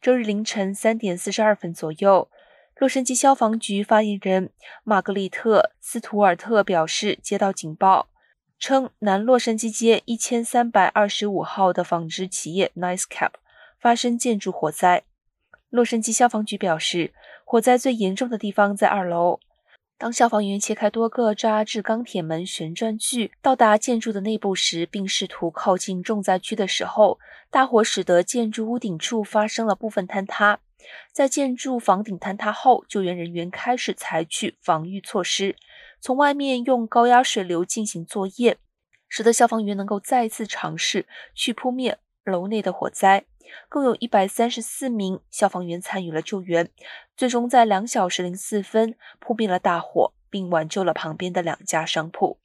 周日凌晨三点四十二分左右，洛杉矶消防局发言人玛格丽特·斯图尔特表示，接到警报，称南洛杉矶街一千三百二十五号的纺织企业 NiceCap 发生建筑火灾。洛杉矶消防局表示，火灾最严重的地方在二楼。当消防员切开多个扎制钢铁门旋转具到达建筑的内部时，并试图靠近重灾区的时候，大火使得建筑屋顶处发生了部分坍塌。在建筑房顶坍塌后，救援人员开始采取防御措施，从外面用高压水流进行作业，使得消防员能够再次尝试去扑灭楼内的火灾。共有一百三十四名消防员参与了救援，最终在两小时零四分扑灭了大火，并挽救了旁边的两家商铺。